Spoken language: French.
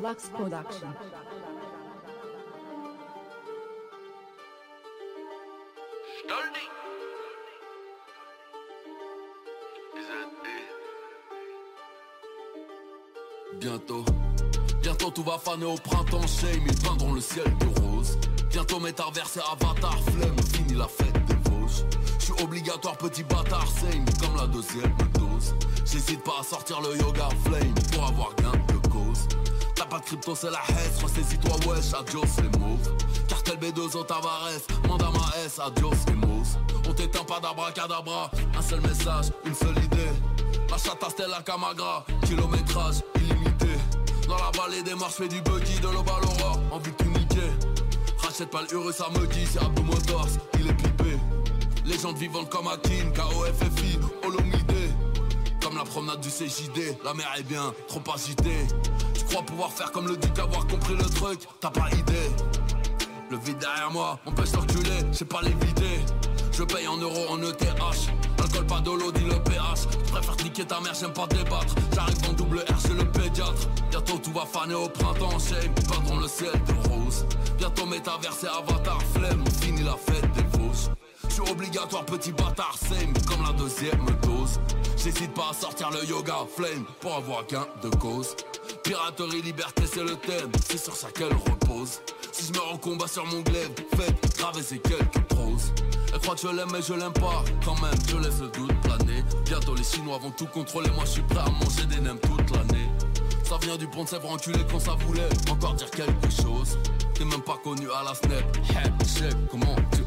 Wax Production. Is it? Bientôt, bientôt tout va faner au printemps Shame, ils peindront le ciel de rose. Bientôt métaverse et avatar flemme Fini la fête des Vosges. Je suis obligatoire petit bâtard Same comme la deuxième dose. J'hésite pas à sortir le yoga flame Pour avoir gain de cause T'as pas de crypto c'est la hesse Ressaisis-toi wesh adios les mauves Cartel B2O Tavares. Manda ma S adios les mots On t'éteint pas d'abracadabra. Un seul message, une seule idée. La chatte Stella Camagra, kilométrage illimité. Dans la vallée des marches, fais du buggy de l'aube à l'aurore Envie de tout niquer Rachète pas le heureux, ça me dit, c'est Abdou Motors, il est pipé. Légende vivante comme Akin, KOFFI, Olomide Comme la promenade du CJD, la mer est bien, trop agitée crois pouvoir faire comme le duc, avoir compris le truc, t'as pas idée. Le vide derrière moi, on peut s'enculer, c'est pas l'éviter Je paye en euros, en ETH Alcool pas de l'eau, dit le pH Je préfère cliquer ta mère, j'aime pas débattre. J'arrive en double R, c'est le pédiatre. Bientôt tout va faner au printemps Shame, peindront le ciel de rose. Bientôt métaverse et avatar flemme Fini la fête des fausses. Je suis obligatoire petit bâtard same. Comme la deuxième dose. J'hésite pas à sortir le yoga flame. Pour avoir gain de cause Piraterie, liberté, c'est le thème. C'est sur ça qu'elle repose. Si je me rends combat sur mon glaive Faites graver ces quelques proses. Elle croit que je l'aime mais je l'aime pas. Quand même je laisse le doute planer. Bientôt les chinois vont tout contrôler. Moi je suis prêt à manger des nems toute l'année. Ça vient du pont de Sèvres enculé quand ça voulait Encore dire quelque chose. T'es même pas connu à la snap Hey, check, comment tu